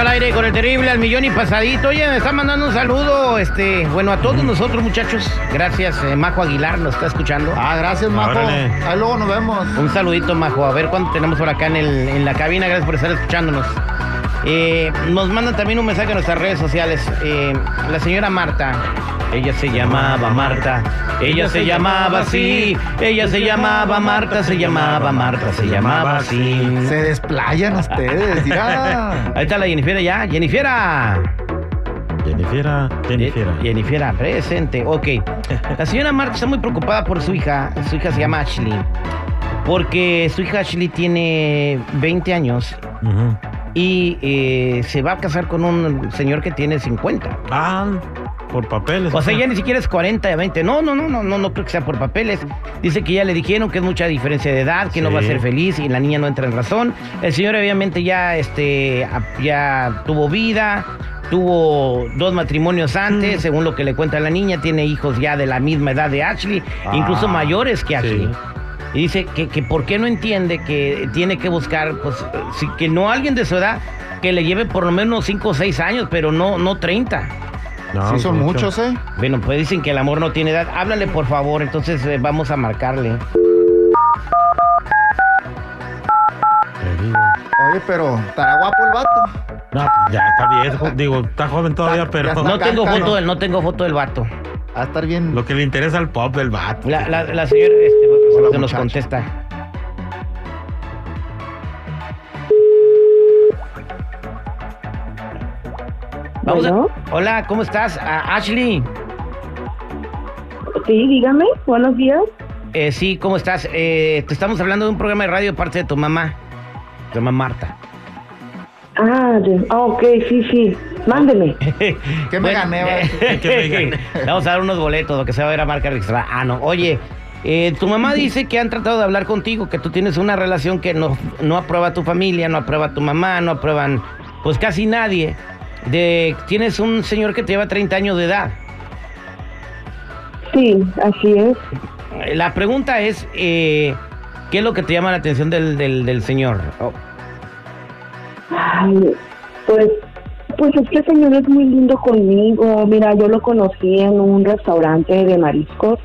al aire con el terrible al millón y pasadito. Oye, me está mandando un saludo, este, bueno, a todos nosotros, muchachos. Gracias, eh, Majo Aguilar nos está escuchando. Ah, gracias, Majo. Órale. Ahí luego nos vemos. Un saludito, Majo. A ver cuánto tenemos por acá en, el- en la cabina. Gracias por estar escuchándonos. Eh, nos mandan también un mensaje a nuestras redes sociales. Eh, la señora Marta. Ella se llamaba Marta. Ella se llamaba así. Ella se llamaba Marta. Se llamaba Marta. Se llamaba así. Se desplayan ustedes, ya. Ahí está la Jennifer ya. Jennifer. Jennifiera, Jennifiera. Ye- Jennifer, presente. Ok. La señora Marta está muy preocupada por su hija. Su hija se llama Ashley. Porque su hija Ashley tiene 20 años y eh, se va a casar con un señor que tiene 50. Ah, por papeles. O sea, ya ni siquiera es 40 de 20. No, no, no, no, no, no creo que sea por papeles. Dice que ya le dijeron que es mucha diferencia de edad, que no va a ser feliz y la niña no entra en razón. El señor obviamente ya, este, a- ya tuvo vida, tuvo dos matrimonios antes, Mm. según lo que le cuenta la niña, tiene hijos ya de la misma edad de Ashley, Ah, incluso mayores que Ashley. sí. Y dice que, que por qué no entiende que tiene que buscar, pues, si, que no alguien de su edad que le lleve por lo menos 5 o 6 años, pero no, no 30. No, Sí, son mucho. muchos, ¿eh? Bueno, pues dicen que el amor no tiene edad. Háblale, por favor, entonces eh, vamos a marcarle. Oye, pero estará guapo el vato. No, pues ya está viejo. Digo, está joven todavía, Está- pero ya está. No tengo foto del, no tengo foto del vato. Va a estar bien. lo que le interesa al pop del vato. La, la, la señora este, Hola, que nos muchacho. contesta. Vamos a- Bueno. Hola, ¿cómo estás? Ashley. Sí, dígame, buenos días. Eh, sí, ¿cómo estás? Eh, te estamos hablando de un programa de radio de parte de tu mamá. Tu mamá Marta. Ah, de- ah, ok, sí, sí. Mándeme. ¿Qué me me gané? Vamos a dar unos boletos, lo que se va a ver a marca registrada. Ah, no. Oye, eh, tu mamá dice que han tratado de hablar contigo, que tú tienes una relación que no, no aprueba tu familia, no aprueba tu mamá, no aprueban, pues casi nadie. De, tienes un señor que te lleva 30 años de edad. Sí, así es. La pregunta es, eh, ¿qué es lo que te llama la atención del, del, del señor? Oh, Ay, pues, pues este señor es muy lindo conmigo. Mira, yo lo conocí en un restaurante de mariscos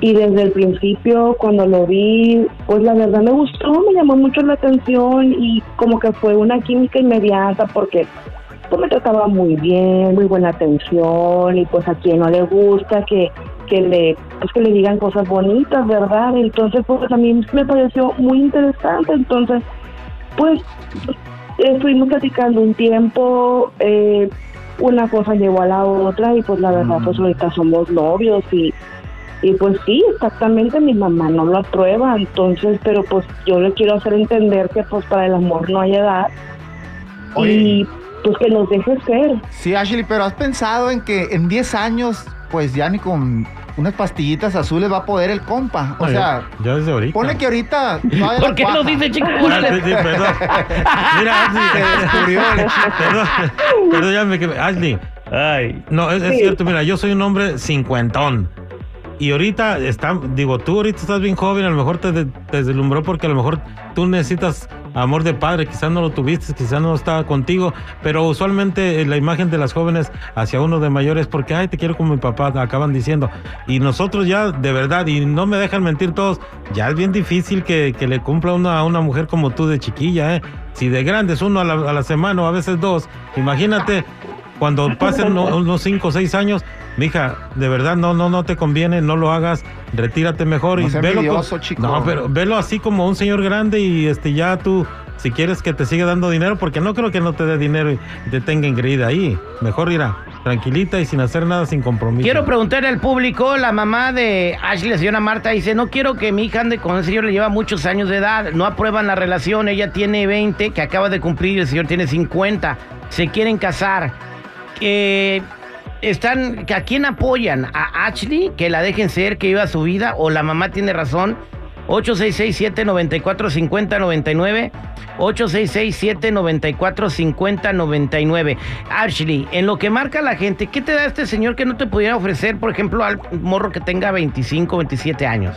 y desde el principio cuando lo vi, pues la verdad me gustó, me llamó mucho la atención y como que fue una química inmediata porque pues me trataba muy bien, muy buena atención y pues a quien no le gusta que que le pues que le digan cosas bonitas, ¿verdad? Entonces pues a mí me pareció muy interesante, entonces pues estuvimos platicando un tiempo, eh, una cosa llevó a la otra y pues la verdad pues ahorita somos novios y y pues sí, exactamente mi mamá no lo aprueba, entonces pero pues yo le quiero hacer entender que pues para el amor no hay edad Oye. y pues que nos deje ser. Sí, Ashley, pero has pensado en que en 10 años, pues ya ni con unas pastillitas azules va a poder el compa. O No, sea, ya, ya desde ahorita. ponle que ahorita. ¿Por qué no dice chico? Ah, sí, sí, perdón. Mira, Se Ashley. descubrió. Perdón, perdón, ya me. Ashley. Ay. No, es, cierto, mira, yo soy un hombre cincuentón. Y ahorita está, digo, tú ahorita estás bien joven, a lo mejor te, de- te deslumbró porque a lo mejor tú necesitas amor de padre, quizás no lo tuviste, quizás no estaba contigo, pero usualmente eh, la imagen de las jóvenes hacia uno de mayores porque, ay, te quiero como mi papá, acaban diciendo. Y nosotros ya, de verdad, y no me dejan mentir todos, ya es bien difícil que, que le cumpla uno a una mujer como tú de chiquilla, ¿eh? Si de grandes uno a la, a la semana o a veces dos, imagínate cuando pasen uno- unos 5 o 6 años, mija, de verdad no, no, no te conviene, no lo hagas, retírate mejor No y velo. co- envidioso, chico. No, pero velo así como un señor grande y este ya tú, si quieres que te siga dando dinero, porque no creo que no te dé dinero y te tenga engreída ahí. Mejor irá tranquilita y sin hacer nada, sin compromiso. Quiero preguntarle al público, la mamá de Ashley, señora Marta, dice, no quiero que mi hija ande con el señor, le lleva muchos años de edad, no aprueban la relación, ella tiene 20, que acaba de cumplir, y el señor tiene 50, se quieren casar. Que están, que ¿A quién apoyan? ¿A Ashley? Que la dejen ser, que viva su vida, o la mamá tiene razón. 866-794-5099. 866-794-5099. Ashley, en lo que marca la gente, ¿qué te da este señor que no te pudiera ofrecer, por ejemplo, al morro que tenga 25, 27 años?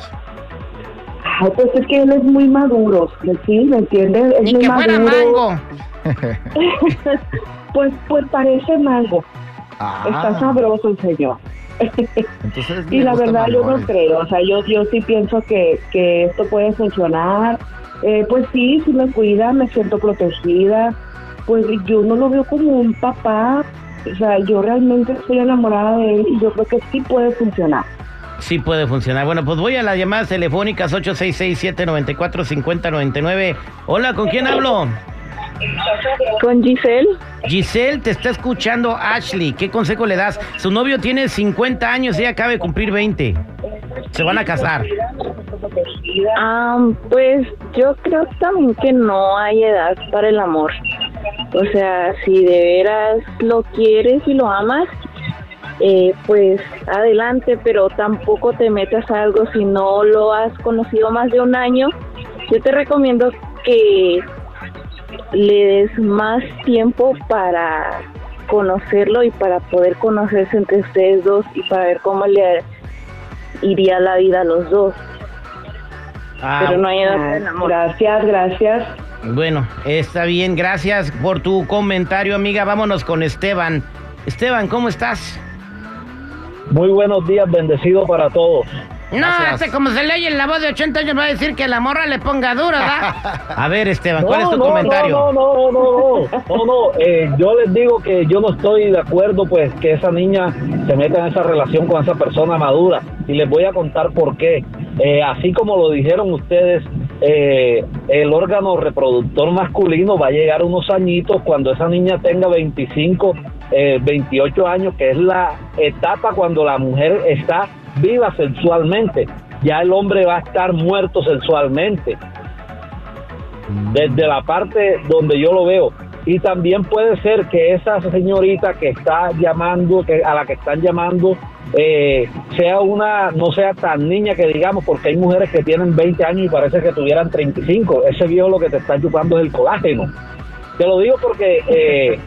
Ay, pues es que él es muy maduro, ¿sí? ¿Me entiendes? Es Ni muy que fuera maduro. mango. Pues, pues parece mango. Ah, Está sabroso el señor. Entonces, Y la verdad yo no creo, o sea, yo, yo sí pienso que, que esto puede funcionar. Eh, pues sí, sí me cuida, me siento protegida. Pues yo no lo veo como un papá, o sea, yo realmente estoy enamorada de él y yo creo que sí puede funcionar. Sí puede funcionar. Bueno, pues voy a las llamadas telefónicas 866-794-5099. Hola, ¿con quién hablo? Con Giselle, Giselle, te está escuchando Ashley. ¿Qué consejo le das? Su novio tiene 50 años y ella acaba de cumplir 20. Se van a casar. Pues yo creo también que no hay edad para el amor. O sea, si de veras lo quieres y lo amas, eh, pues adelante, pero tampoco te metas a algo si no lo has conocido más de un año. Yo te recomiendo que le des más tiempo para conocerlo y para poder conocerse entre ustedes dos y para ver cómo le iría la vida a los dos. Ah, Pero no hay edad el amor. gracias, gracias. Bueno, está bien. Gracias por tu comentario, amiga. Vámonos con Esteban. Esteban, ¿cómo estás? Muy buenos días, bendecido para todos. No, Gracias. este como se le oye en la voz de 80 años va a decir que la morra le ponga duro, ¿verdad? A ver, Esteban, ¿cuál es tu no, comentario? No, no, no, no, no, no, no, eh, yo les digo que yo no estoy de acuerdo, pues, que esa niña se meta en esa relación con esa persona madura. Y les voy a contar por qué. Eh, así como lo dijeron ustedes, eh, el órgano reproductor masculino va a llegar unos añitos cuando esa niña tenga 25, eh, 28 años, que es la etapa cuando la mujer está viva sexualmente. Ya el hombre va a estar muerto sexualmente desde la parte donde yo lo veo. Y también puede ser que esa señorita que está llamando, que a la que están llamando, eh, sea una, no sea tan niña que digamos, porque hay mujeres que tienen 20 años y parece que tuvieran 35. Ese viejo lo que te está chupando es el colágeno. Te lo digo porque eh,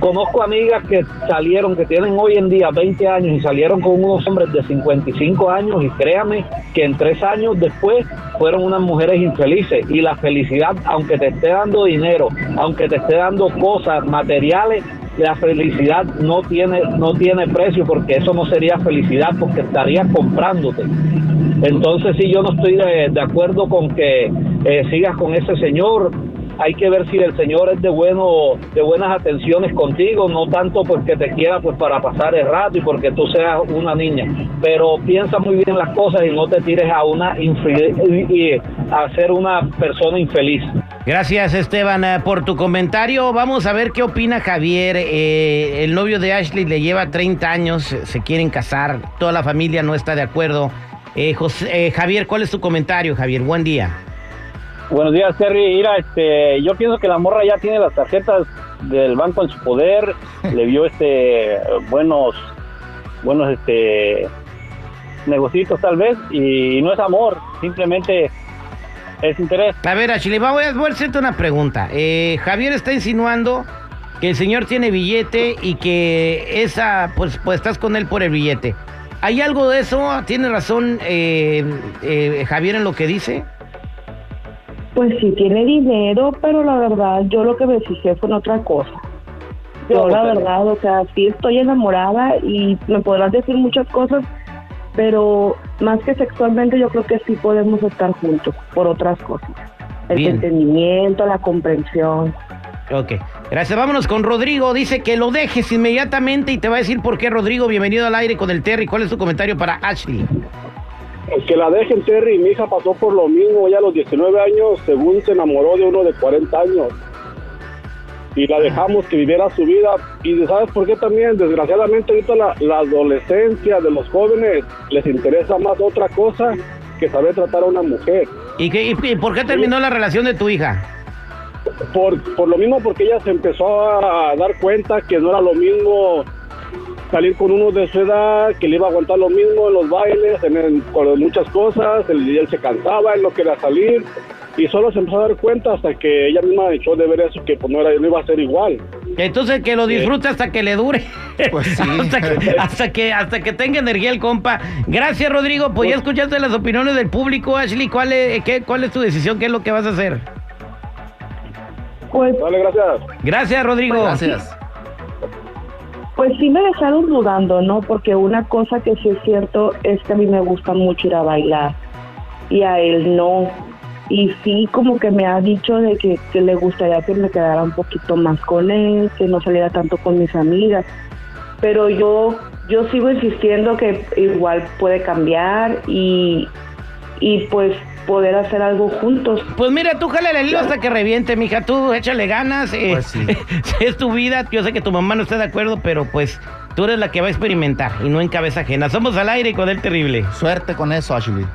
conozco amigas que salieron, que tienen hoy en día 20 años y salieron con unos hombres de 55 años y créame que en tres años después fueron unas mujeres infelices y la felicidad, aunque te esté dando dinero, aunque te esté dando cosas materiales, la felicidad no tiene no tiene precio porque eso no sería felicidad porque estarías comprándote. Entonces sí, yo no estoy de, acuerdo con que eh, sigas con ese señor. Hay que ver si el señor es de bueno, de buenas atenciones contigo, no tanto porque te quiera pues para pasar el rato y porque tú seas una niña. Pero piensa muy bien las cosas y no te tires a una y, a ser una persona infeliz. Gracias, Esteban, eh, por tu comentario. Vamos a ver qué opina Javier. Eh, el novio de Ashley le lleva 30 años, se quieren casar, toda la familia no está de acuerdo. Eh, José- eh, Javier, ¿cuál es tu comentario, Javier? Buen día. Buenos días, Terry. Mira, este, yo pienso que la morra ya tiene las tarjetas del banco en su poder, le vio este buenos, buenos este negocios tal vez y no es amor, simplemente es interés. A ver, Ashley, voy a, hacerte una pregunta. Eh, Javier está insinuando que el señor tiene billete y que esa, pues, pues estás con él por el billete. ¿Hay algo de eso? ¿Tiene razón eh, eh, Javier en lo que dice? Pues sí tiene dinero, pero la verdad yo lo que me fijé fue en otra cosa. Yo la verdad, o sea, sí estoy enamorada y me podrás decir muchas cosas, pero más que sexualmente yo creo que sí podemos estar juntos por otras cosas. El Bien. entendimiento, la comprensión. Ok, gracias. Vámonos con Rodrigo. Dice que lo dejes inmediatamente y te va a decir por qué, Rodrigo. Bienvenido al aire con el Terry. ¿Cuál es tu comentario para Ashley? Que la dejen, Terry. Mi hija pasó por lo mismo ya a los 19 años, según se enamoró de uno de 40 años. Y la dejamos que viviera su vida. Y ¿sabes por qué también? Desgraciadamente ahorita la, la adolescencia de los jóvenes les interesa más otra cosa que saber tratar a una mujer. ¿Y, qué, y- y por qué terminó la relación de tu hija? Por, por lo mismo, porque ella se empezó a dar cuenta que no era lo mismo salir con uno de su edad, que le iba a aguantar lo mismo en los bailes, en, el- con muchas cosas, él, él se cansaba, él no quería salir, y solo se empezó a dar cuenta hasta que ella misma echó de ver eso, que pues no, era, no iba a ser igual. Entonces que lo disfrute hasta que le dure. Pues sí. hasta, que, hasta que hasta que tenga energía el compa. Gracias, Rodrigo. Pues ya escuchaste las opiniones del público, Ashley. ¿Cuál es, qué, cuál es tu decisión? ¿Qué es lo que vas a hacer? Pues, Dale, gracias. Gracias, Rodrigo. Gracias. Pues sí me dejaron dudando, ¿no? Porque una cosa que sí es cierto es que a mí me gusta mucho ir a bailar y a él no. Y sí como que me ha dicho de que, que le gustaría que me quedara un poquito más con él, que no saliera tanto con mis amigas. Pero yo, yo sigo insistiendo que igual puede cambiar y, y pues poder hacer algo juntos. Pues mira, tú jale el hilo hasta que reviente, mija. Tú échale ganas. eh, Pues sí. es tu vida. Yo sé que tu mamá no está de acuerdo, pero pues tú eres la que va a experimentar y no en cabeza ajena. Somos al aire con el terrible. Suerte con eso, Ashley.